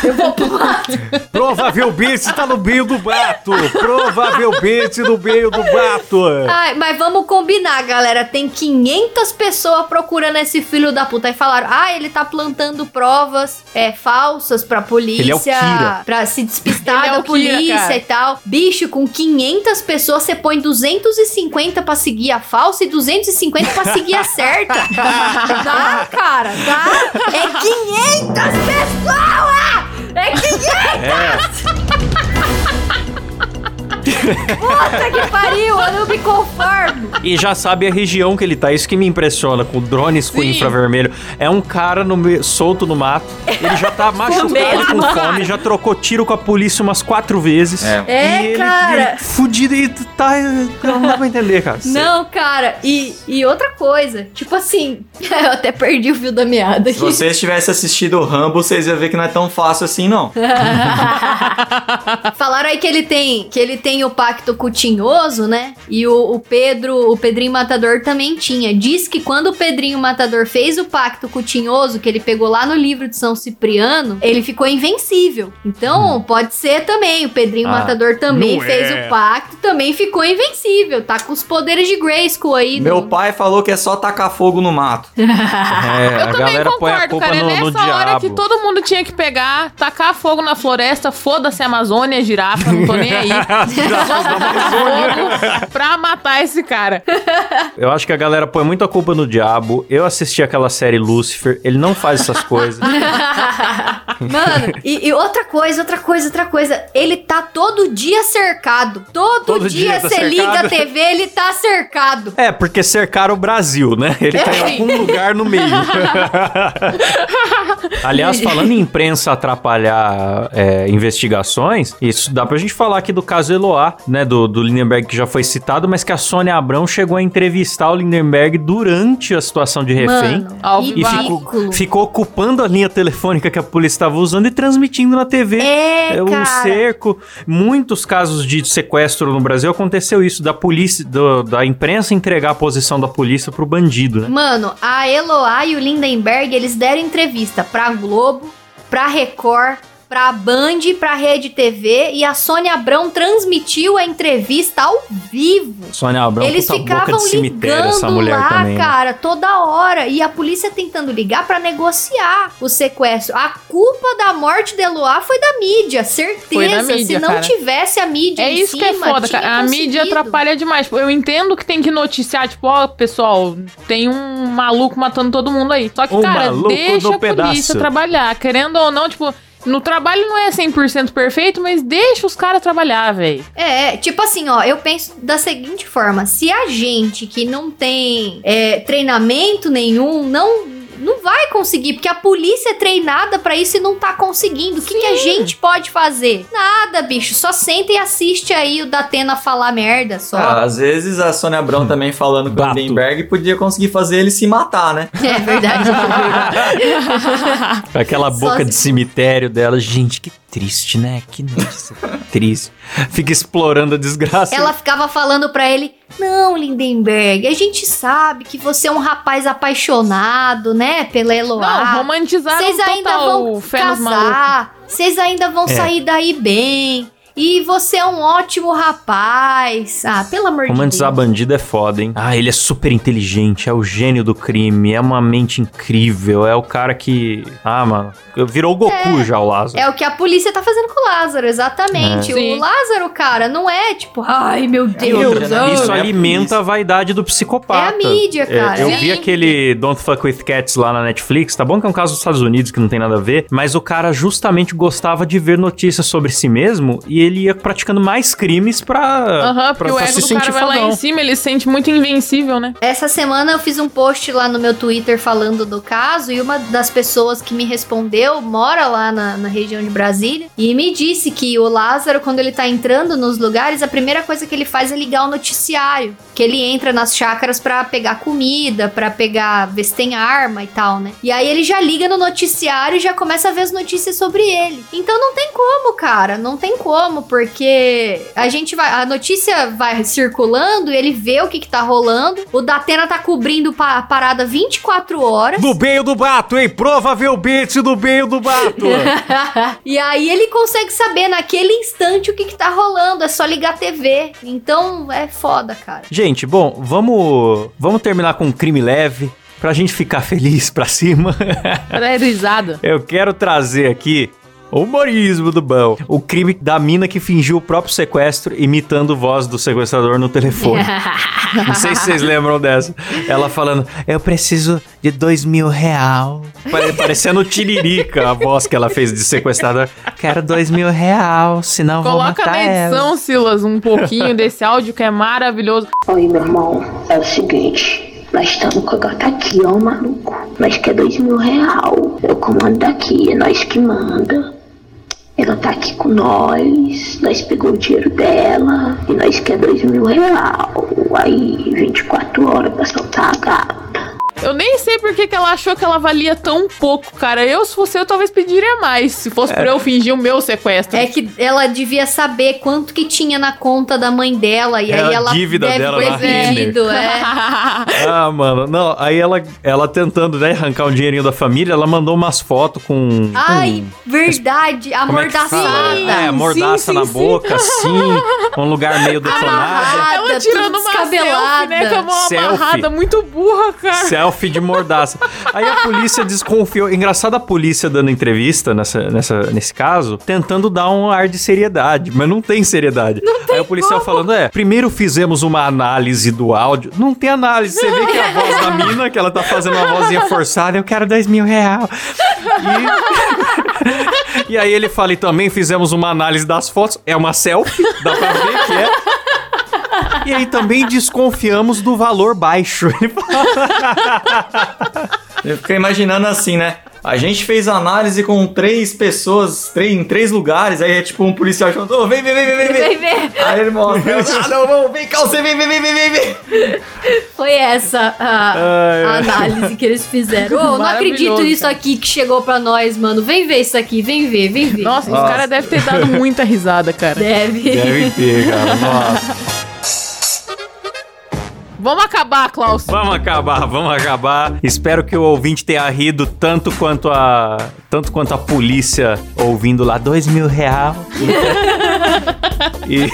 Eu vou pro mato. Provavelmente tá no meio do mato. Provavelmente no meio do mato. Ai, mas vamos combinar, galera. Tem 500 pessoas procurando esse filho da puta. Aí falaram: ah, ele tá plantando provas é, falsas pra polícia. Ele é o Kira. Pra se despistar Ele é da o Kira, polícia cara. e tal. Bicho, com 500 pessoas, você põe 250 pra seguir a falsa e 250 pra seguir a certa. dá, cara, dá. É 500 pessoas! É 500! Puta que pariu, eu não me conformo. E já sabe a região que ele tá. Isso que me impressiona com drones com Sim. infravermelho. É um cara no solto no mato. Ele já tá machucado com fome, já trocou tiro com a polícia umas quatro vezes. É. É, e ele, cara. ele fudido e tá. Não dá pra entender, cara. Não, cara, e, e outra coisa, tipo assim, eu até perdi o fio da meada Se aqui. vocês tivessem assistido o Rambo, vocês iam ver que não é tão fácil assim, não. Falaram aí que ele tem que ele tem o pacto com o Tinhoso, né? E o, o Pedro, o Pedrinho Matador também tinha. Diz que quando o Pedrinho Matador fez o pacto com o Tinhoso, que ele pegou lá no livro de São Cipriano, ele ficou invencível. Então, pode ser também. O Pedrinho Ah, Matador também fez é. o pacto, também ficou invencível. Tá com os poderes de Grayskull aí. Meu no- pai falou que é só tacar fogo no mato. É, Eu a também galera põe a concordo, culpa cara. É no, nessa no hora diabo. que todo mundo tinha que pegar, tacar fogo na floresta, foda-se a Amazônia, girafa, não tô nem aí. pra matar esse cara. Eu acho que a galera põe muita culpa no diabo. Eu assisti aquela série Lucifer, ele não faz essas coisas. Mano, e, e outra coisa, outra coisa, outra coisa. Ele tá todo dia cercado. Todo, Todo dia dia tá você liga a. TV, ele tá cercado. É, porque cercaram o Brasil, né? Ele tá em algum lugar no meio. Aliás, falando em imprensa atrapalhar é, investigações, isso dá pra gente falar aqui do caso Eloá, né? Do, do Lindenberg que já foi citado, mas que a Sônia Abrão chegou a entrevistar o Lindenberg durante a situação de refém. Mano, E ficou, ficou ocupando a linha telefônica que a polícia estava usando e transmitindo na TV. É, um cara. cerco. Muitos casos de sequestro no Brasil aconteceu isso, da polícia, do- da imprensa entregar a posição da polícia pro bandido, né? Mano, a Eloá e o Lindenberg, eles deram entrevista pra Globo, pra Record, pra Band, pra Rede TV e a Sônia Abrão transmitiu a entrevista ao vivo. Sônia Abrão, Eles puta boca ficavam ligando essa mulher lá, também. né? cara, toda hora. E a polícia tentando ligar pra negociar o sequestro. A culpa da morte de Eloá foi da mídia, certeza. Mídia, Se não cara. tivesse a mídia É em isso que é cima, foda, cara. A mídia atrapalha demais. Eu entendo que tem que noticiar, tipo, ó, pessoal, tem um maluco matando todo mundo aí. Só que, Um cara, deixa a polícia pedaço. trabalhar. Querendo ou não, tipo, no trabalho não é 100% perfeito, mas deixa os caras trabalhar, velho. É, tipo assim, ó, eu penso da seguinte forma: se a gente que não tem é, treinamento nenhum, não. Não vai conseguir, porque a polícia é treinada pra isso e não tá conseguindo. O que, que a gente pode fazer? Nada, bicho. Só senta e assiste aí o Datena falar merda só. Ah, às vezes a Sônia Abrão também falando com o. Lindenberg podia conseguir fazer ele se matar, né? É verdade. Aquela boca se- de cemitério dela. Gente, que triste, né? Que nossa, que triste. Fica explorando a desgraça. Ela ficava falando pra ele: Não, Lindenberg, a gente sabe que você é um rapaz apaixonado, né? Pela Eloá. Não, romantizaram Vocês ainda vão casar, vocês ainda vão É. sair daí bem. E você é um ótimo rapaz. Ah, pelo amor de Deus. Romantizar bandido é foda, hein? Ah, ele é super inteligente, é o gênio do crime, é uma mente incrível, é o cara que. Ah, mano, virou o Goku já, o Lázaro. É o que a polícia tá fazendo com o Lázaro, exatamente. É. O Sim. Lázaro, cara, não é tipo, ai meu Deus. outra, né? ai. Isso Não é a alimenta a vaidade do psicopata. É a mídia, cara. eu Sim. vi aquele Don't Fuck With Cats lá na Netflix, tá bom que é um caso dos Estados Unidos que não tem nada a ver, mas o cara justamente gostava de ver notícias sobre si mesmo e ele ia praticando mais crimes pra, Aham, porque pra, o pra ego se do cara sentir vai lá fodão. em cima, ele se sente muito invencível, né? Essa semana eu fiz um post lá no meu Twitter falando do caso e uma das pessoas que me respondeu mora lá na, na região de Brasília e me disse que o Lázaro, quando ele tá entrando nos lugares, a primeira coisa que ele faz é ligar o noticiário. Que ele entra nas chácaras pra pegar comida, pra pegar ver se tem arma e tal, né? E aí ele já liga no noticiário e já começa a ver as notícias sobre ele. Então não tem como, cara, não tem como. Como, porque a gente vai. A notícia vai circulando, ele vê o que, que tá rolando. O Datena tá cobrindo pa- a parada 24 horas. No meio do mato, hein? Provavelmente no meio do mato. e aí ele consegue saber naquele instante o que, que tá rolando. É só ligar a TV. Então é foda, cara. Gente, bom, vamos, vamos terminar com um crime leve. Pra gente ficar feliz pra cima. Pra dar risada. Eu quero trazer aqui humorismo do bom. O crime da mina que fingiu o próprio sequestro imitando a voz do sequestrador no telefone. Não sei se vocês lembram dessa. Ela falando, eu preciso de dois mil real. Pare- Parecendo Tiririca a voz que ela fez de sequestrador. Quero dois mil real, senão vou Coloca matar na ela. edição, Silas, um pouquinho desse áudio que é maravilhoso. Oi, meu irmão, é o seguinte, nós estamos com a gata aqui, ó, maluco. Nós quer dois mil real. Eu comando daqui, é nós que manda. Ela tá aqui com nós, nós pegou o dinheiro dela e nós quer dois mil real. Aí, 24 horas pra soltar a gata. Eu nem sei por que, que ela achou que ela valia tão pouco, cara. Eu, se fosse eu, talvez pediria mais. Se fosse pra eu fingir o meu sequestro. É que ela devia saber quanto que tinha na conta da mãe dela. E É aí a ela dívida deve dela na pedido, é. Ah, mano, não, aí ela, ela tentando, né, arrancar um dinheirinho da família, ela mandou umas fotos com... Ai, verdade. Como é? Amordaçada. É, mordaça Sim, na sim, boca, assim, um lugar meio detonado. Amarrada, ela tirando uma selfie, né? Com a mão Selfie. amarrada, muito burra, cara. Selfie de mordaça. Aí a polícia desconfiou. Engraçado a polícia dando entrevista nessa, nessa, nesse caso, tentando dar um ar de seriedade, mas não tem seriedade. Aí o policial falando: é, primeiro fizemos uma análise do áudio. Não tem análise. Você vê que é a voz da mina, que ela tá fazendo uma vozinha forçada, eu quero dois mil real. E... e aí ele fala: e também fizemos uma análise das fotos. É uma selfie, dá pra ver que é. E aí também desconfiamos do valor baixo. Ele fala. Eu fiquei imaginando assim, né? A gente fez análise com três pessoas três, em três lugares, aí é tipo um policial chamando, ô, vem, vem, vem, vem, vem, Vem. Aí ele mostra, ah, não, vamos, vem cá, você vem, vem, vem, vem, vem, vem. Foi essa a, a análise que eles fizeram. Ô, não acredito nisso aqui que chegou pra nós, mano. Vem ver isso aqui, vem ver, vem ver. Nossa, Nossa. os caras devem ter dado muita risada, cara. Deve. Deve ter, cara. Nossa. Vamos acabar, Klaus. Vamos acabar, vamos acabar. Espero que o ouvinte tenha rido tanto quanto a. Tanto quanto a polícia ouvindo lá dois mil real. E,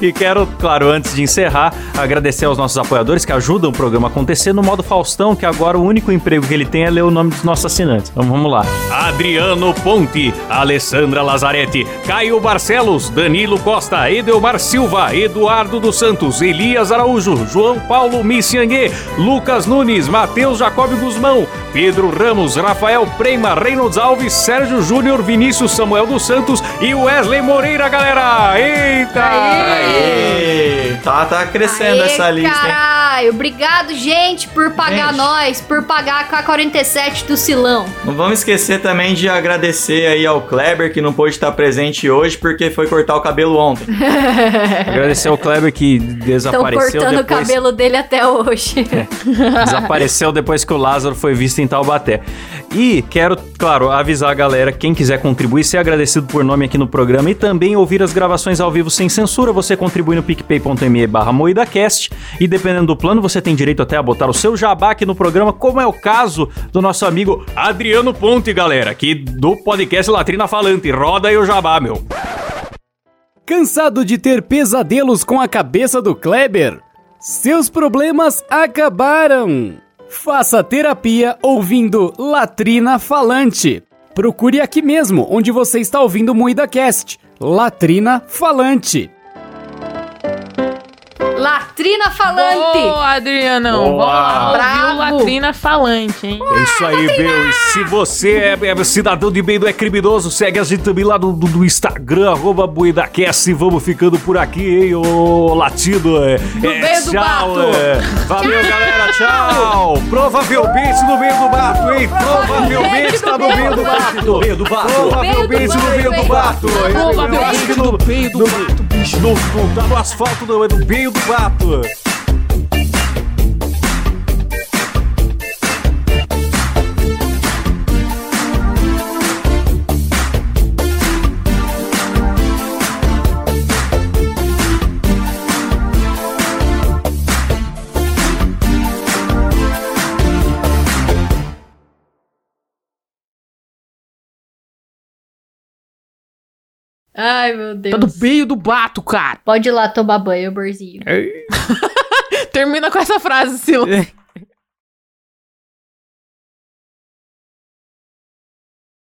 e quero, claro, antes de encerrar, agradecer aos nossos apoiadores que ajudam o programa a acontecer no modo Faustão, que agora o único emprego que ele tem é ler o nome dos nossos assinantes. Então vamos lá. Adriano Ponte, Alessandra Lazarete, Caio Barcelos, Danilo Costa, Edelmar Silva, Eduardo dos Santos, Elias Araújo, João Paulo Missiangue, Lucas Nunes, Matheus Jacob Guzmão, Pedro Ramos, Rafael Prema, Reynolds Alves, Sérgio Júnior, Vinícius Samuel dos Santos e Wesley Moreira, galera! Eita! Aê, tá, tá crescendo Aê, essa lista, hein? caralho. Obrigado, gente, por pagar Gente. nós, por pagar a K47 do Silão. Não vamos esquecer também de agradecer aí ao Kleber, que não pôde estar presente hoje, porque foi cortar o cabelo ontem. Agradecer ao Kleber que Estão desapareceu cortando o depois. cabelo dele até hoje. Desapareceu depois que o Lázaro foi visto em Taubaté. E quero, claro, avisar a galera, quem quiser contribuir, ser agradecido por nome aqui no programa e também ouvir as gravações ao vivo sem censura, você contribui no picpay.me barra e dependendo do plano, você tem direito até a botar o seu jabá aqui no programa, como é o caso do nosso amigo Adriano Ponte, galera, aqui do podcast Latrina Falante. Roda aí o jabá, meu. Cansado de ter pesadelos com a cabeça do Kleber? Seus problemas acabaram! Faça terapia ouvindo Latrina Falante. Procure aqui mesmo, onde você está ouvindo o Moída Cast. Latrina Falante. Latrina Falante. Boa, Adrianão. Boa. Ouviu Bravo. Latrina falante, hein? É isso aí, meu. E se você é, é cidadão de bem, não é criminoso, segue a gente também lá no, no- no Instagram, arroba BuidaCast. Vamos ficando por aqui, hein, ô latino. É, é, meio do tchau, mato. é. Valeu, galera, tchau. Provavelmente no meio do mato, hein? Provavelmente tá no meio do mato. No meio do mato. Provavelmente no meio do. Eu- acho que no meio do mato, bicho. Não, não tá no asfalto, não, é no meio do mato. Ai, meu Deus. Tá no meio do bato, cara. Pode ir lá tomar banho, amorzinho. Termina com essa frase, Sila.